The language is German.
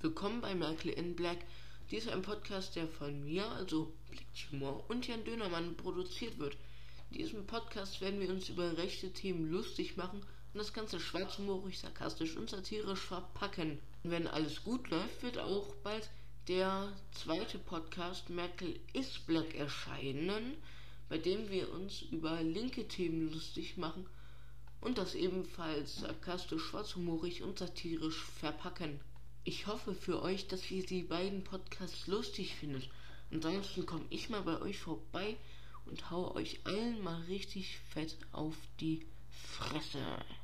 Willkommen bei Merkel in Black. Dies ist ein Podcast, der von mir, also Blicktumor und Jan Dönermann produziert wird. In diesem Podcast werden wir uns über rechte Themen lustig machen und das Ganze schwarzhumorig, sarkastisch und satirisch verpacken. Und wenn alles gut läuft, wird auch bald der zweite Podcast Merkel ist Black erscheinen, bei dem wir uns über linke Themen lustig machen und das ebenfalls sarkastisch, schwarzhumorig und satirisch verpacken. Ich hoffe für euch, dass ihr die beiden Podcasts lustig findet. Ansonsten komme ich mal bei euch vorbei und hau euch allen mal richtig fett auf die Fresse.